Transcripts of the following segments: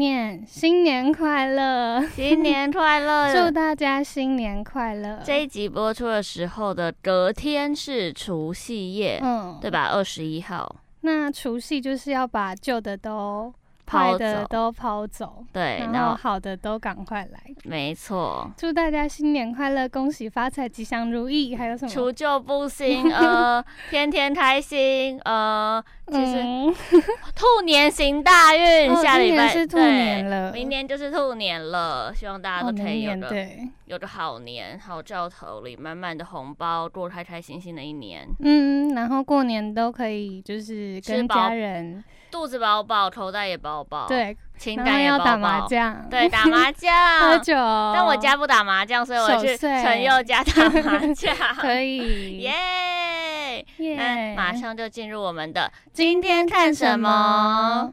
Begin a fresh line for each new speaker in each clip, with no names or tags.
念新年快乐，
新年快乐，
祝大家新年快乐。
这一集播出的时候的隔天是除夕夜，嗯，对吧？二十一号。
那除夕就是要把旧的都。坏的都抛走，
对，
然后好的都赶快来。
没错，
祝大家新年快乐，恭喜发财，吉祥如意。还有什么？
除旧布新，呃，天天开心，呃，其实、嗯、兔年行大运，
哦、
下礼拜
是兔年了，
明年就是兔年了，希望大家都可以有
个、
有个好年，好兆头里满满的红包，过开开心心的一年。
嗯，然后过年都可以就是跟家人。
肚子饱饱，口袋也饱饱，
对，
情感也饱饱。
要打麻将，
对，打麻 将，
喝酒。
但我家不打麻将，所以我去陈佑家打麻将。
可以，
耶耶！那马上就进入我们的
今天看什么？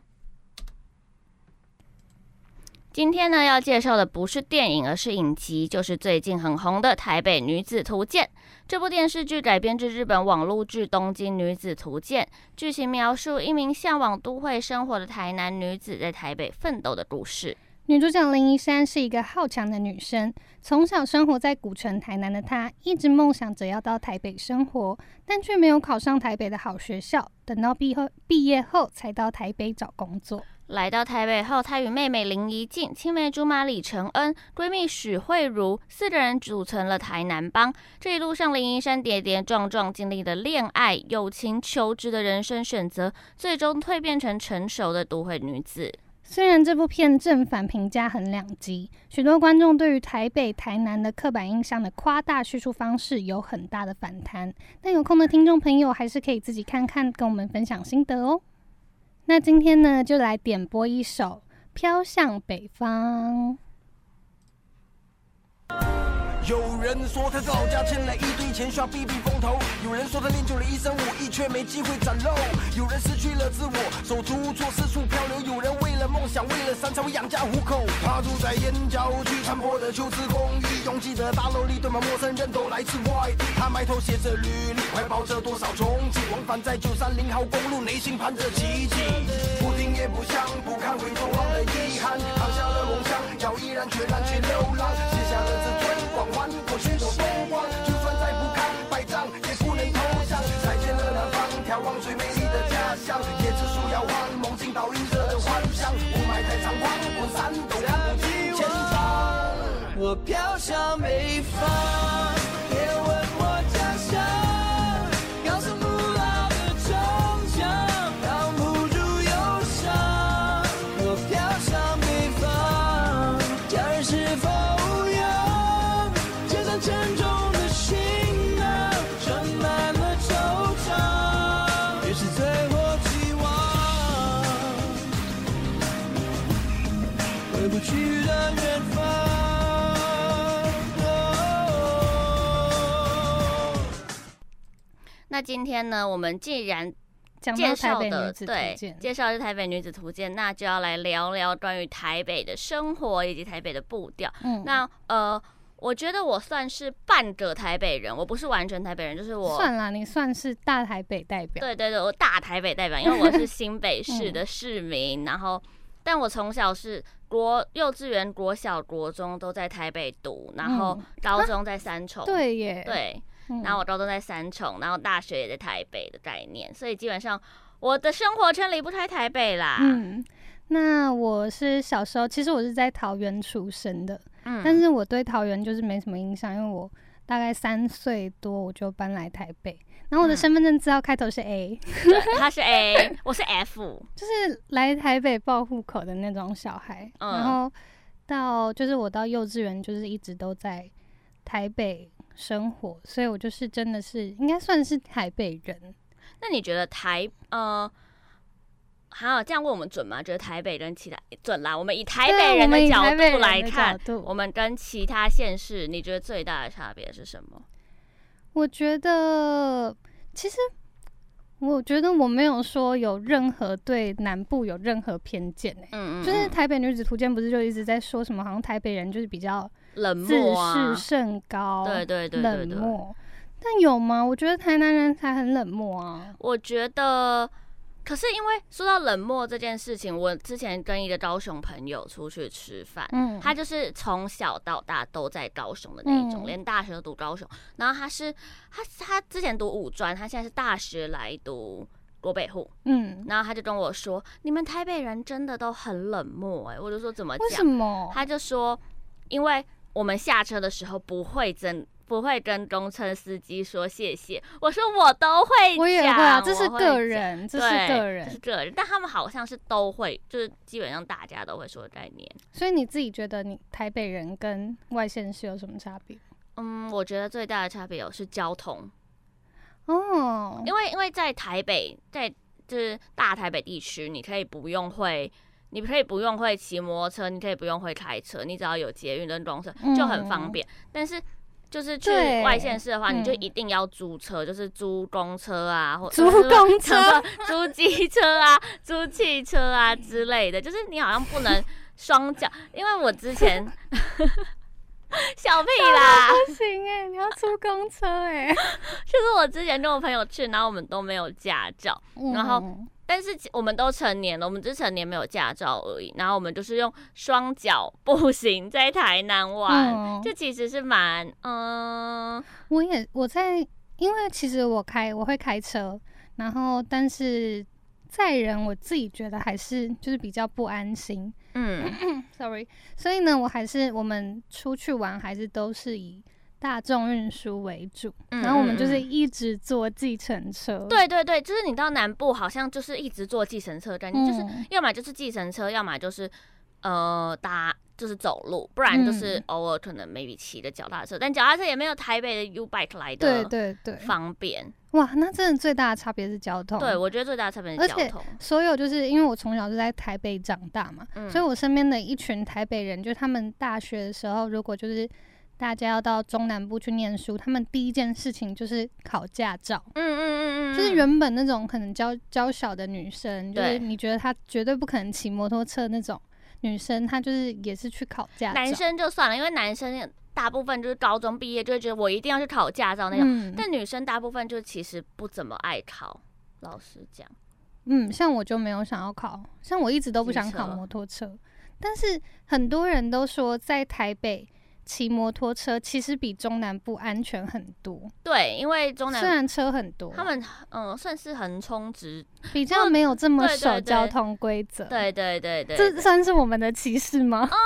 今天呢，要介绍的不是电影，而是影集，就是最近很红的《台北女子图鉴》。这部电视剧改编自日本网络剧《东京女子图鉴》，剧情描述一名向往都会生活的台南女子在台北奋斗的故事。
女主角林怡珊是一个好强的女生，从小生活在古城台南的她，一直梦想着要到台北生活，但却没有考上台北的好学校。等到毕后毕业后，才到台北找工作。
来到台北后，她与妹妹林怡静、青梅竹马李承恩、闺蜜许慧茹四个人组成了台南帮。这一路上，林怡珊跌跌撞撞，经历了恋爱、友情、求职的人生选择，最终蜕变成成熟的都会女子。
虽然这部片正反评价很两极，许多观众对于台北、台南的刻板印象的夸大叙述方式有很大的反弹，但有空的听众朋友还是可以自己看看，跟我们分享心得哦。那今天呢，就来点播一首《飘向北方》。
有人说他老家欠了一堆钱需要避避风头，有人说他练就了一身武艺却没机会展露，有人失去了自我，手足无措四处漂流，有人为了梦想为了三餐养家糊口。他住在燕郊区残破的旧式公寓，拥挤的大楼里堆满陌生人都来自外地。他埋头写着履历，怀抱着多少憧憬，往返在九三零号公路，内心盼着奇迹。不听也不想，不看回头望的遗憾，扛下了梦想，要毅然决然去流浪，写下了自尊尊光环。过去都风光，就算再不堪百丈，也不能投降。再见了南方，眺望最美丽的家乡。椰子树摇晃，梦境倒映着的幻想。雾霾太猖狂，我闪都看不清前方。我飘向北方。
那今天呢，我们既然介绍的对介绍的是台北女子图鉴，那就要来聊聊关于台北的生活以及台北的步调。嗯，那呃，我觉得我算是半个台北人，我不是完全台北人，就是我
算了，你算是大台北代表。
对对对，我大台北代表，因为我是 新北市的市民。嗯、然后，但我从小是国幼稚园、国小、国中都在台北读，然后高中在三重。
对耶，
对。然后我高中在三重，然后大学也在台北的概念，所以基本上我的生活圈离不开台北啦。
嗯，那我是小时候，其实我是在桃园出生的，嗯，但是我对桃园就是没什么印象，因为我大概三岁多我就搬来台北，然后我的身份证字号开头是 A，
他是 A，我是 F，
就是来台北报户口的那种小孩。嗯、然后到就是我到幼稚园就是一直都在台北生活，所以我就是真的是应该算是台北人。
那你觉得台呃？好，这样问我们准吗？觉得台北跟其他准啦。我们以台北人的角度来看，我们，我们跟其他县市，你觉得最大的差别是什么？
我觉得，其实我觉得我没有说有任何对南部有任何偏见诶、欸。嗯，嗯嗯。就是台北女子图鉴不是就一直在说什么，好像台北人就是比较冷漠、自视甚高，对对对，冷漠。但有吗？我觉得台南人才很冷漠啊。
我觉得。可是因为说到冷漠这件事情，我之前跟一个高雄朋友出去吃饭，嗯，他就是从小到大都在高雄的那一种，嗯、连大学都读高雄。然后他是他他之前读五专，他现在是大学来读国北户，嗯，然后他就跟我说，你们台北人真的都很冷漠，哎，我就说怎么讲？为什么？他就说，因为我们下车的时候不会真。不会跟公车司机说谢谢，我说我都会讲，
我也会啊，这是个人，这是个人，
这是个人，但他们好像是都会，就是基本上大家都会说的概念。
所以你自己觉得你台北人跟外县市有什么差别？
嗯，我觉得最大的差别有是交通哦，因为因为在台北，在就是大台北地区，你可以不用会，你可以不用会骑摩托车，你可以不用会开车，你只要有捷运跟公车就很方便，嗯、但是。就是去外县市的话，你就一定要租车，嗯、就是租公车啊，或者
租公车、
租机车啊、租汽车啊之类的。就是你好像不能 双脚，因为我之前 小屁啦，
不行哎、欸，你要租公车哎、欸。
就是我之前跟我朋友去，然后我们都没有驾照，嗯、然后。但是我们都成年了，我们只是成年没有驾照而已。然后我们就是用双脚步行在台南玩，这、嗯、其实是蛮……嗯，
我也我在，因为其实我开我会开车，然后但是载人我自己觉得还是就是比较不安心。嗯，sorry，所以呢，我还是我们出去玩还是都是以。大众运输为主，然后我们就是一直坐计程车。
嗯。对对对，就是你到南部好像就是一直坐计程车，感觉就是要么就是计程车，要么就是呃搭就是走路，不然就是偶尔可能 maybe 骑的脚踏车，但脚踏车也没有台北的 U bike 来的对对对方便。
哇，那真的最大的差别是交通。
对，我觉得最大的差别是交通。
所有就是因为我从小就在台北长大嘛，嗯、所以我身边的一群台北人，就他们大学的时候，如果就是。大家要到中南部去念书，他们第一件事情就是考驾照。嗯嗯嗯嗯，就是原本那种可能娇娇小的女生，就是你觉得她绝对不可能骑摩托车那种女生，她就是也是去考驾照。
男生就算了，因为男生大部分就是高中毕业就会觉得我一定要去考驾照那种，嗯、但女生大部分就其实不怎么爱考。老实讲，
嗯，像我就没有想要考，像我一直都不想考摩托车，车但是很多人都说在台北。骑摩托车其实比中南部安全很多。
对，因为中南
虽然车很多，
他们嗯算是横冲直，
比较没有这么守交通规则。
对对对对，对，
这算是我们的歧视吗？
嗯，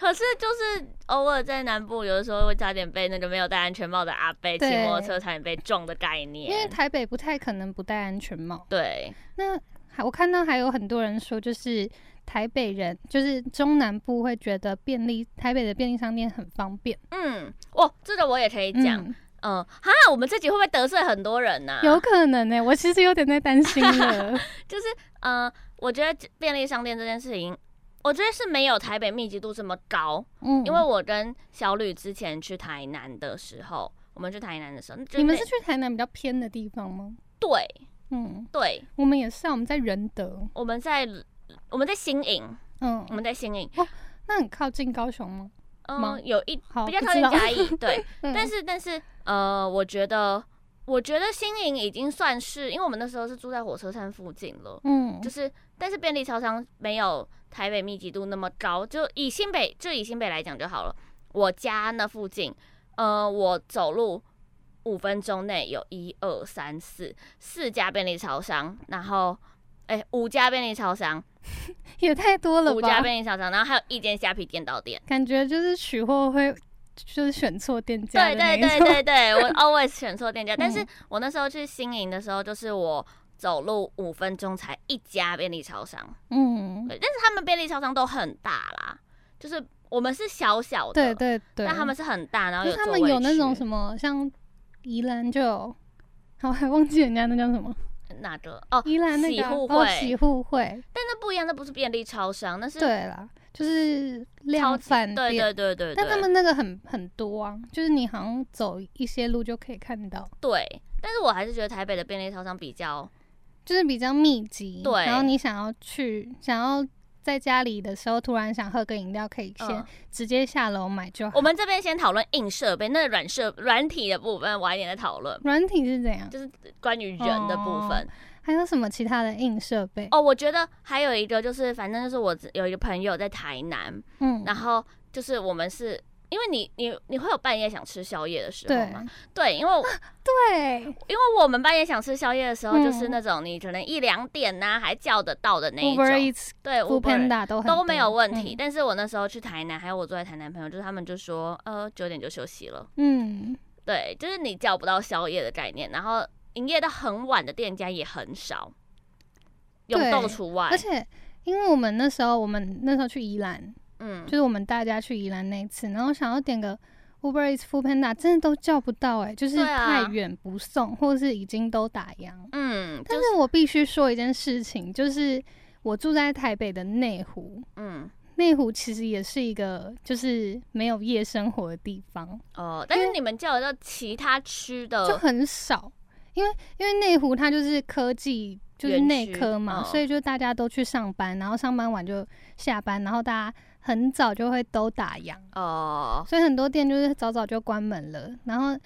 可是就是偶尔在南部，有的时候会差点被那个没有戴安全帽的阿伯骑摩托车差点被撞的概念。
因为台北不太可能不戴安全帽。
对，
那我看到还有很多人说，就是。台北人就是中南部会觉得便利，台北的便利商店很方便。嗯，
哦，这个我也可以讲。嗯，哈、呃，我们这集会不会得罪很多人呢、啊？
有可能呢、欸，我其实有点在担心了。
就是，呃，我觉得便利商店这件事情，我觉得是没有台北密集度这么高。嗯，因为我跟小吕之前去台南的时候，我们去台南的时候，
你们是去台南比较偏的地方吗？
对，嗯，对，
我们也是啊，我们在仁德，
我们在。我们在新营，嗯，我们在新营，
哦，那很靠近高雄吗？
嗯，有一比较靠近嘉义，对，嗯、但是但是呃，我觉得我觉得新营已经算是，因为我们那时候是住在火车站附近了，嗯，就是但是便利超商没有台北密集度那么高，就以新北就以新北来讲就好了，我家那附近，呃，我走路五分钟内有一二三四四家便利超商，然后。哎、欸，五家便利超商
也太多了吧？
五家便利超商，然后还有一间虾皮店到店，
感觉就是取货会就是选错店家。
对对对对对，我 always 选错店家。但是我那时候去新营的时候，就是我走路五分钟才一家便利超商。嗯，对，但是他们便利超商都很大啦，就是我们是小小的，
对对对，
但他们是很大，然后有
他们有那种什么，像宜兰就有，我还忘记人家那叫什么。
哪个哦？
宜兰那个
喜互惠，
喜互惠，
但那不一样，那不是便利超商，那是
对啦，就是量贩店，
对对对对。
但他们那个很很多啊，就是你好像走一些路就可以看到。
对，但是我还是觉得台北的便利超商比较，
就是比较密集。
对，
然后你想要去，想要。在家里的时候，突然想喝个饮料，可以先直接下楼买就好。
我们这边先讨论硬设备，那个软设软体的部分晚一点再讨论。
软体是怎样？
就是关于人的部分。哦，
还有什么其他的硬设备？
哦，我觉得还有一个就是，反正就是我有一个朋友在台南，嗯，然后就是我们是。因为你你你会有半夜想吃宵夜的时候吗？对，对，因为
对，
因为我们半夜想吃宵夜的时候，就是那种你可能一两点呐、啊、还叫得到的那一种对，Foodpanda 都都没有问题。嗯、但是我那时候去台南，还有我坐在台南朋友，就是他们就说，呃，九点就休息了。嗯，对，就是你叫不到宵夜的概念，然后营业到很晚的店家也很少，永豆除外。
而且因为我们那时候，我们那时候去宜兰。嗯，就是我们大家去宜兰那一次，然后想要点个 Uber Eats Foodpanda，真的都叫不到哎、欸，就是太远不送，啊、或者是已经都打烊。嗯，但是我必须说一件事情，就是我住在台北的内湖，嗯，内湖其实也是一个就是没有夜生活的地方
哦。但是你们叫得到其他区的
就很少，因为因为内湖它就是科技就是内科嘛，哦、所以就大家都去上班，然后上班晚就下班，然后大家。很早就会都打烊哦，所以很多店就是早早就关门了。然后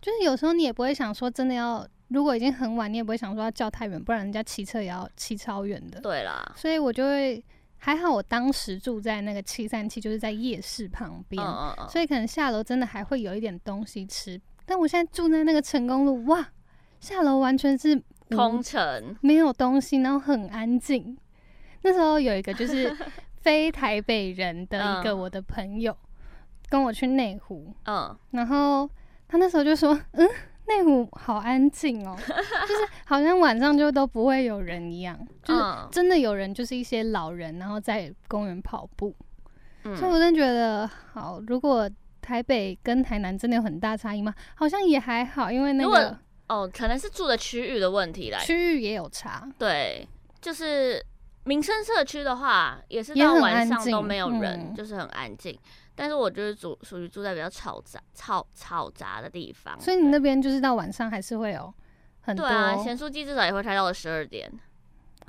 就是有时候你也不会想说真的要，如果已经很晚，你也不会想说要叫太远，不然人家骑车也要骑超远的。
对啦，
所以我就会还好，我当时住在那个七三七，就是在夜市旁边，所以可能下楼真的还会有一点东西吃。但我现在住在那个成功路，哇，下楼完全是
空城，
没有东西，然后很安静。那时候有一个就是。非台北人的一个我的朋友跟我去内湖，嗯，然后他那时候就说，嗯，内湖好安静哦，就是好像晚上就都不会有人一样，就是真的有人，就是一些老人，然后在公园跑步，嗯，所以我真的觉得好。如果台北跟台南真的有很大差异吗？好像也还好，因为那个
哦，可能是住的区域的问题啦，
区域也有差，
对，就是。民生社区的话，也是到晚上都没有人，嗯、就是很安静。但是我就是住属于住在比较嘈杂、吵嘈杂的地方，
所以你那边就是到晚上还是会有很多。对啊，
咸酥鸡至少也会开到了十二点。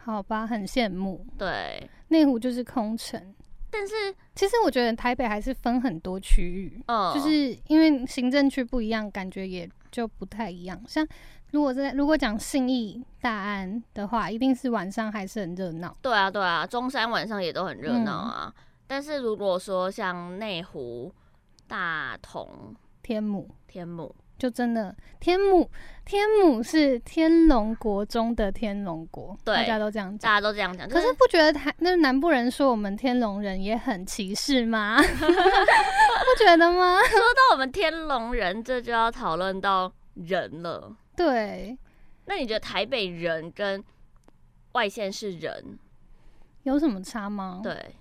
好吧，很羡慕。
对，
内湖就是空城，
但是
其实我觉得台北还是分很多区域，嗯，就是因为行政区不一样，感觉也就不太一样。像。如果在如果讲信义大安的话，一定是晚上还是很热闹。
对啊，对啊，中山晚上也都很热闹啊。嗯、但是如果说像内湖、大同、
天母、
天母，
就真的天母，天母是天龙国中的天龙国，对，大家都这样讲，
大家都这样讲。
可是不觉得台那南部人说我们天龙人也很歧视吗？不觉得吗？
说到我们天龙人，这就要讨论到人了。
对，
那你觉得台北人跟外县市人
有什么差吗？
对，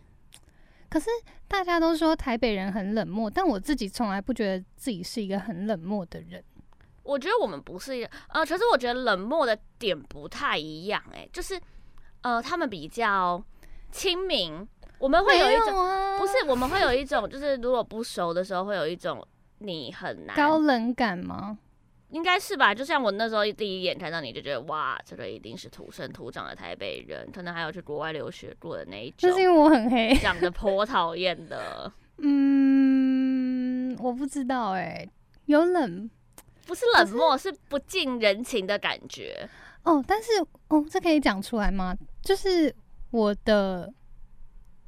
可是大家都说台北人很冷漠，但我自己从来不觉得自己是一个很冷漠的人。
我觉得我们不是一个，呃，可是我觉得冷漠的点不太一样，欸，哎，就是呃，他们比较亲民，我们会有一种，啊、不是，我们会有一种，就是如果不熟的时候，会有一种你很难
高冷感吗？
应该是吧，就像我那时候第一眼看到你就觉得哇，这个一定是土生土长的台北人，可能还有去国外留学过的那一种。
就是因为我很黑，
长得颇讨厌的。
嗯，我不知道哎、欸，有冷，
不是冷漠，是，是不近人情的感觉。
哦，但是哦，这可以讲出来吗？就是我的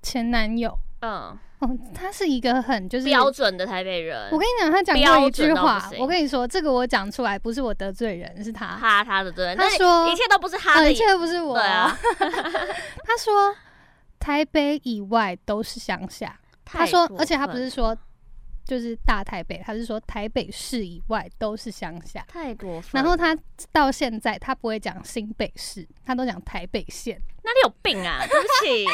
前男友，嗯。哦，他是一个很就是
标准的台北人。
我跟你讲，他讲过一句话，我跟你说，这个我讲出来不是我得罪人，是他，
他他的罪。
他说
一切都不是他的，
呃，一切都不是我。
对啊，
他说台北以外都是乡下。他说，而且他不是说就是大台北，他是说台北市以外都是乡下，
太过分。
然后他到现在他不会讲新北市，他都讲台北县。
哪里有病啊？对不起，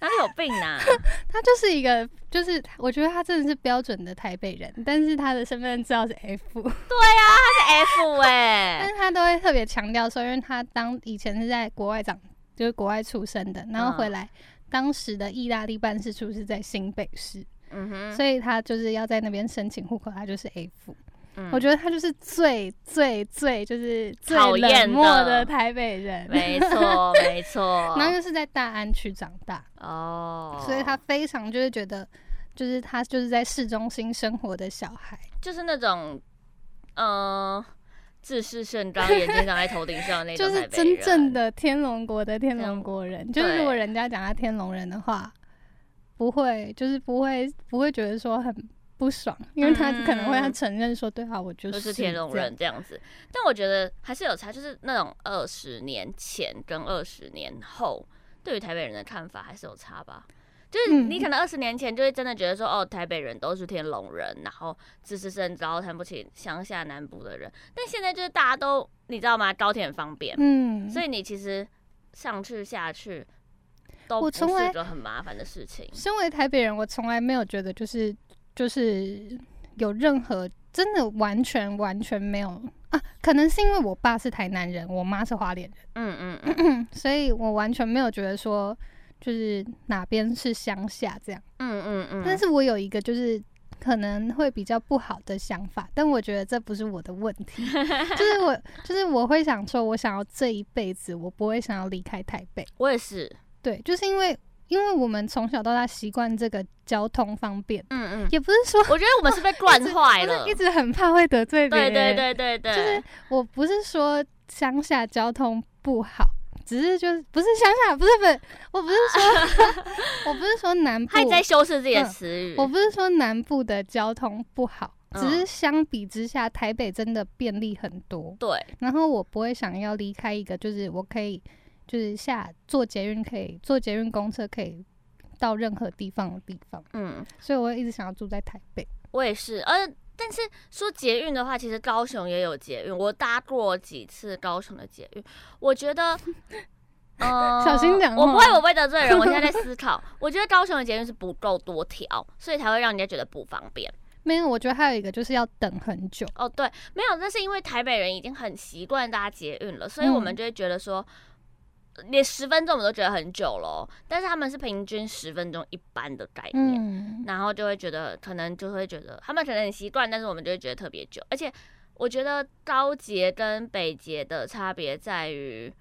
哪里有病啊？
他就是一个，就是我觉得他真的是标准的台北人，但是他的身份证字号是 F。对
啊，他是 F 哎、欸，
但是他都会特别强调说，因为他当以前是在国外长，就是国外出生的，然后回来。嗯当时的意大利办事处是在新北市，嗯哼，所以他就是要在那边申请户口，他就是 F。嗯，我觉得他就是最最最就是最冷漠的台北人，
没错没错。
然后又是在大安区长大哦，所以他非常就是觉得，就是他就是在市中心生活的小孩，
就是那种，嗯、呃。自视甚高，眼睛长在头顶上那种，
就是真正的天龙国的天龙国人。就是如果人家讲他天龙人的话，不会，就是不会，不会觉得说很不爽，因为他可能会要承认说，对啊，我就是，
就是天龙人这样子。但我觉得还是有差，就是那种二十年前跟二十年后对于台北人的看法还是有差吧。就是你可能二十年前就会真的觉得说，哦，台北人都是天龙人，然后自视甚高，看不起乡下南部的人。但现在就是大家都你知道吗？高铁很方便，嗯，所以你其实上去下去都不是一个很麻烦的事情。
身为台北人，我从来没有觉得就是就是有任何真的完全完全没有啊，可能是因为我爸是台南人，我妈是花莲人，嗯嗯嗯，嗯，所以我完全没有觉得说。就是哪边是乡下这样，嗯嗯嗯。但是我有一个就是可能会比较不好的想法，但我觉得这不是我的问题，就是我就是我会想说，我想要这一辈子我不会想要离开台北。
我也是，
对，就是因为因为我们从小到大习惯这个交通方便，嗯嗯，也不是说
我觉得我们是被惯 坏了，
一直很怕会得罪别人，
对对对对对，
就是我不是说乡下交通不好。只是就是不是乡下，不是不是，我不是说，我不是说南部，
还在修饰自己的词语、嗯。
我不是说南部的交通不好，只是相比之下，台北真的便利很多。对，然后我不会想要离开一个，就是我可以，就是下坐捷运可以坐捷运公车可以到任何地方的地方。嗯，所以我会一直想要住在台北。
我也是，呃。但是说捷运的话，其实高雄也有捷运，我搭过几次高雄的捷运，我觉得，
嗯，小心讲，
我不会，我不会得罪人。我现在在 思考，我觉得高雄的捷运是不够多条，所以才会让人家觉得不方便。
没有，我觉得还有一个就是要等很久。
哦，对，没有，那是因为台北人已经很习惯搭捷运了，所以我们就会觉得说。连十分钟我们都觉得很久了，但是他们是平均十分钟一班的概念，嗯，然后就会觉得可能就会觉得他们可能很习惯，但是我们就会觉得特别久。而且我觉得高捷跟北捷的差别在于，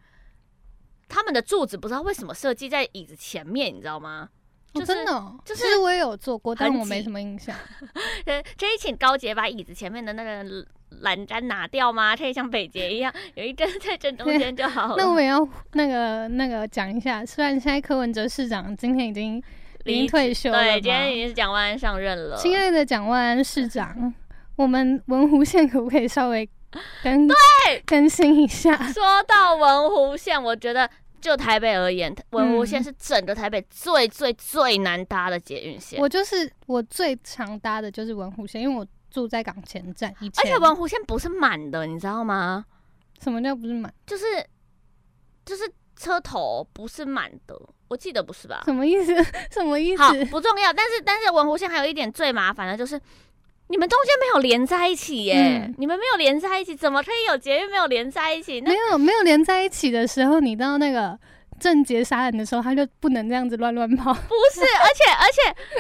他们的柱子不知道为什么设计在椅子前面，你知道吗？
哦、真的、哦，就是其实我也有做过，但我没什么印象。
可以请高杰把椅子前面的那个栏杆拿掉吗？可以像北捷一样有一根在正中间就好了。
那我也要那个那个讲一下，虽然现在柯文哲市长今天已经已经退休了，
对，今天已经是蒋万安上任了。
亲爱的蒋万安市长，我们文湖县可不可以稍微更对更新一下？
说到文湖县，我觉得。就台北而言，文湖线是整个台北最最最难搭的捷运线。
我就是我最常搭的就是文湖线，因为我住在港前站。以前
而且文湖线不是满的，你知道吗？
什么叫不是满？
就是就是车头不是满的，我记得不是吧？
什么意思？什么意思？
好，不重要。但是但是文湖线还有一点最麻烦的就是。你们中间没有连在一起耶、嗯！你们没有连在一起，怎么可以有捷运没有连在一起？
没有没有连在一起的时候，你到那个正节杀人的时候，他就不能这样子乱乱跑。
不是，而且而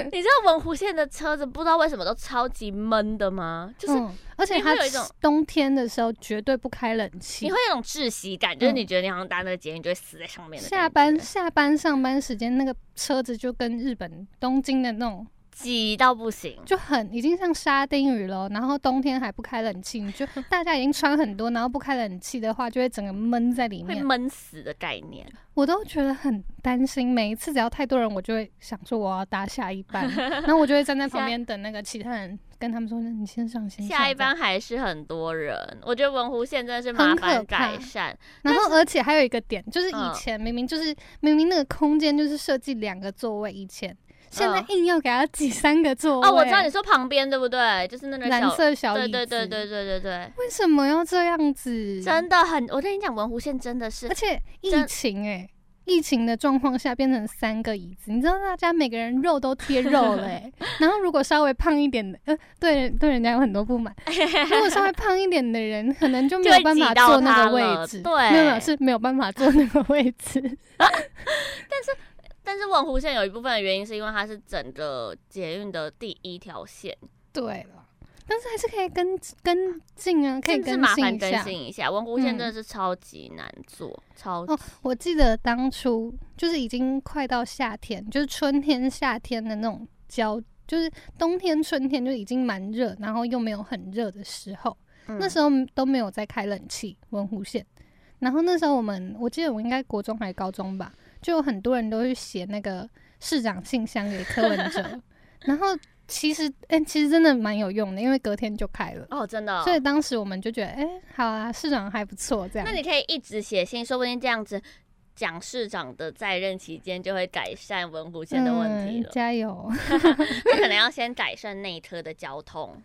且，你知道文湖线的车子不知道为什么都超级闷的吗？就是，嗯、
而且它有一种冬天的时候绝对不开冷气，
你会有一种窒息感，就是你觉得你好像搭那个捷运就会死在上面的。
下班下班上班时间那个车子就跟日本东京的那种。
挤到不行，
就很已经像沙丁鱼了。然后冬天还不开冷气，你就 大家已经穿很多，然后不开冷气的话，就会整个闷在里面，
会闷死的概念。
我都觉得很担心，每一次只要太多人，我就会想说我要搭下一班，然后我就会站在旁边等那个其他人跟他们说：“你先上，先上。”
下一班还是很多人，我觉得文湖线真的是麻烦改善。
然后而且还有一个点，就是以前明明就是、嗯、明明那个空间就是设计两个座位，以前。现在硬要给他挤三个座位。
哦，我知道你说旁边对不对？就是那个
蓝色小椅子。
对对对对对对对。
为什么要这样子？
真的很，我跟你讲，文湖线真的是，
而且疫情哎、欸。疫情的状况下变成三个椅子，你知道大家每个人肉都贴肉了、欸、然后如果稍微胖一点的，呃，对对，人家有很多不满。如果稍微胖一点的人，可能就没有办法坐那个位置，
对，
没有是没有办法坐那个位置。
但是但是文湖线有一部分的原因是因为它是整个捷运的第一条线，
对了。但是还是可以跟跟进啊，可以跟
麻烦更新一下。文湖线真的是超级难做，嗯、超级。哦，
我记得当初就是已经快到夏天，就是春天、夏天的那种交，就是冬天、春天就已经蛮热，然后又没有很热的时候，嗯、那时候都没有在开冷气。文湖线，然后那时候我们，我记得我应该国中还是高中吧，就有很多人都去写那个市长信箱给柯文哲，然后。其实，哎、欸，其实真的蛮有用的，因为隔天就开了
哦，真的、哦。
所以当时我们就觉得，哎、欸，好啊，市长还不错，这样。
那你可以一直写信，说不定这样子，蒋市长的在任期间就会改善文湖线的问题了。
嗯、加油！
他可能要先改善内科的交通。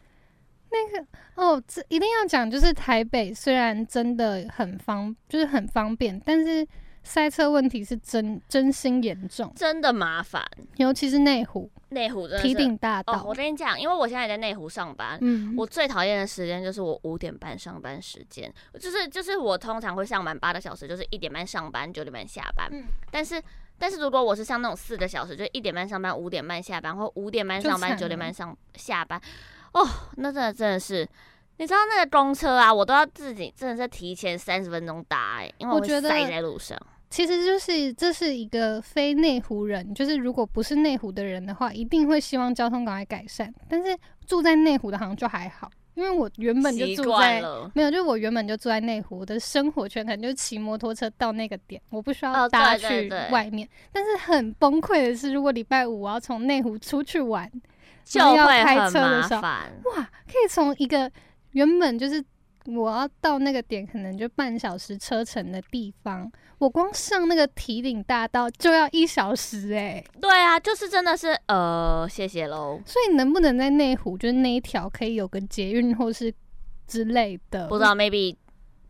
那个哦，这一定要讲，就是台北虽然真的很方，就是很方便，但是。塞车问题是真真心严重，
真的麻烦，
尤其是内湖，
内湖真的
堤顶大道。
哦，我跟你讲，因为我现在也在内湖上班，嗯，我最讨厌的时间就是我五点半上班时间，就是就是我通常会上班八个小时，就是一点半上班，九点半下班。嗯，但是但是如果我是像那种四个小时，就一点半上班，五点半下班，或五点半上班，九点半上下班，哦，那真的真的是。你知道那个公车啊，我都要自己真的是提前三十分钟搭哎、欸，因为我会塞在路上。
其实就是这是一个非内湖人，就是如果不是内湖的人的话，一定会希望交通赶快改善。但是住在内湖的好像就还好，因为我原本就住在没有，就我原本就住在内湖，我的生活圈可能就是骑摩托车到那个点，我不需要搭去外面。但是很崩溃的是，如果礼拜五我要从内湖出去玩，就要开车的时候，哇，可以从一个。原本就是我要到那个点，可能就半小时车程的地方，我光上那个提岭大道就要一小时哎、欸。
对啊，就是真的是呃，谢谢喽。
所以能不能在内湖，就是那一条可以有个捷运或是之类的？
不知道，maybe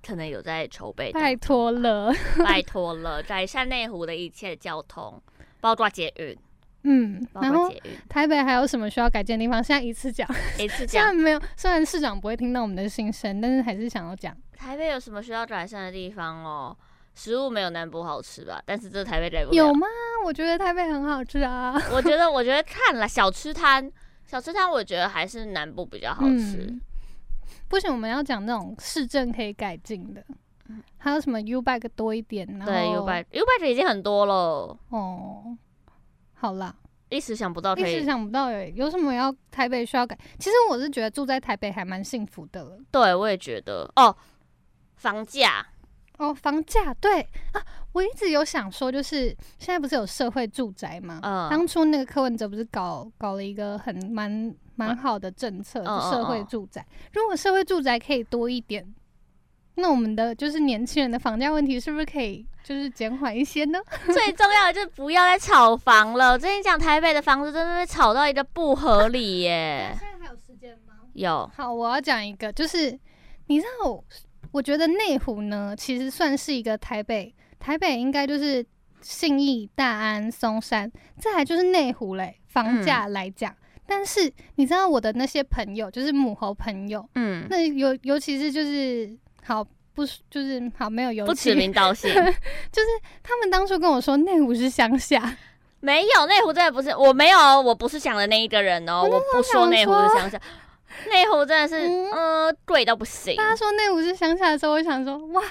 可能有在筹备。
拜托了，
拜托了，改善内湖的一切交通，包括捷运。
嗯，然后台北还有什么需要改进的地方？现在一次讲，
一次讲。
虽然没有，虽然市长不会听到我们的心声，但是还是想要讲。
台北有什么需要改善的地方哦？食物没有南部好吃吧？但是这台北改不了。
有吗？我觉得台北很好吃啊。
我觉得，我觉得看了小吃摊，小吃摊，我觉得还是南部比较好吃。嗯、
不行，我们要讲那种市政可以改进的。还有什么 U-Bike 多一点？然后
对，U-Bike，U-Bike 已经很多了。
哦。好啦，
一时想不到，一
时想不到诶，有什么要台北需要改？其实我是觉得住在台北还蛮幸福的了。
对，我也觉得哦。房价
哦，房价对啊，我一直有想说，就是现在不是有社会住宅吗？嗯，当初那个柯文哲不是搞搞了一个很蛮蛮好的政策，就社会住宅。如果社会住宅可以多一点。那我们的就是年轻人的房价问题是不是可以就是减缓一些呢？
最重要的就是不要再炒房了。我跟你讲，台北的房子真的被炒到一个不合理耶。
现在还有时间吗？
有。
好，我要讲一个，就是你知道我，我觉得内湖呢，其实算是一个台北，台北应该就是信义、大安、松山，再来就是内湖嘞。房价来讲，嗯、但是你知道我的那些朋友，就是母猴朋友，嗯，那尤尤其是就是。好，不是就是好，没有油，
不指名道姓，
就是他们当初跟我说内湖是乡下，
没有内湖真的不是，我没有，我不是想的那一个人哦，我，我不说内湖是乡下，内湖真的是嗯贵到不行。
大家说内湖是乡下的时候，我想说哇，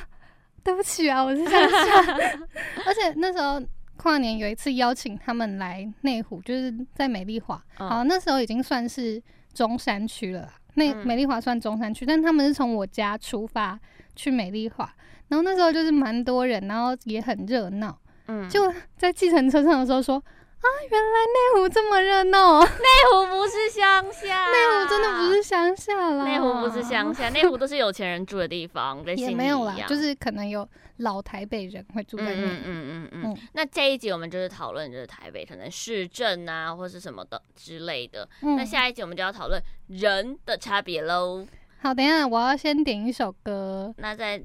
对不起啊，我是乡下，而且那时候跨年有一次邀请他们来内湖，就是在美丽华，嗯、好，那时候已经算是中山区了。那美丽华算中山区，嗯、但他们是从我家出发去美丽华，然后那时候就是蛮多人，然后也很热闹。嗯，就在计程车上的时候说啊，原来内湖这么热闹啊！
内湖不是乡下，
内湖真的不是乡下啦。
内湖不是乡下，内湖都是有钱人住的地方，跟
也没有啦，就是可能有老台北人会住在那里。
嗯嗯嗯嗯，嗯。那这一集我们就是讨论就是台北可能市政啊，或是什么的之类的。嗯。那下一集我们就要讨论人的差别喽。
好，等一下我要先点一首歌。
那在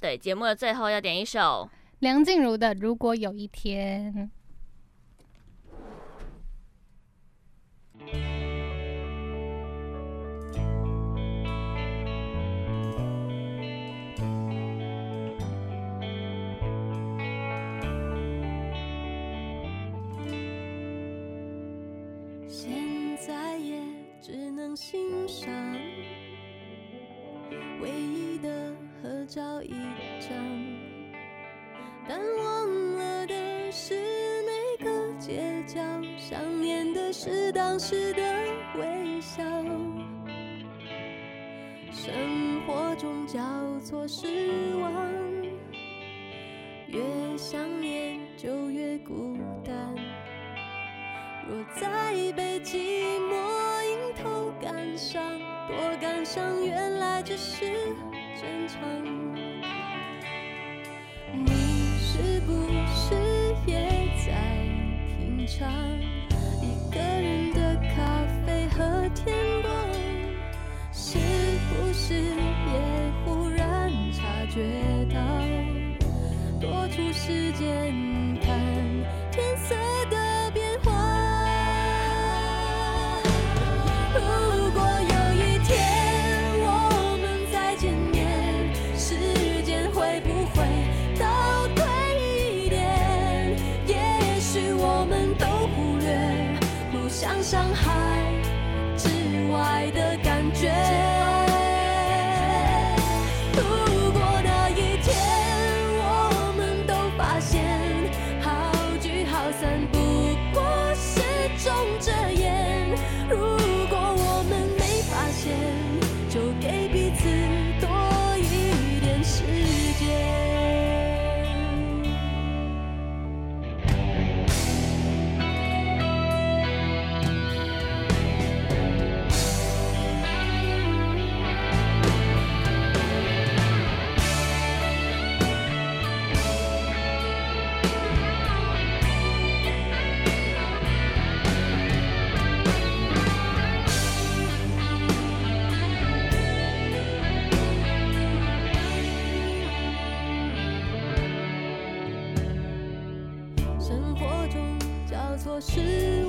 对节目的最后要点一首
梁静茹的《如果有一天》。
能欣赏唯一的合照一张，但忘了的是那个。街角想念的是当时的微笑，生活中交错失望，越想念就越孤单。若再被寂寞头感伤，多感伤，原来只是正常。你是不是也在品尝？一个人的咖啡和天光，是不是也忽然察觉我是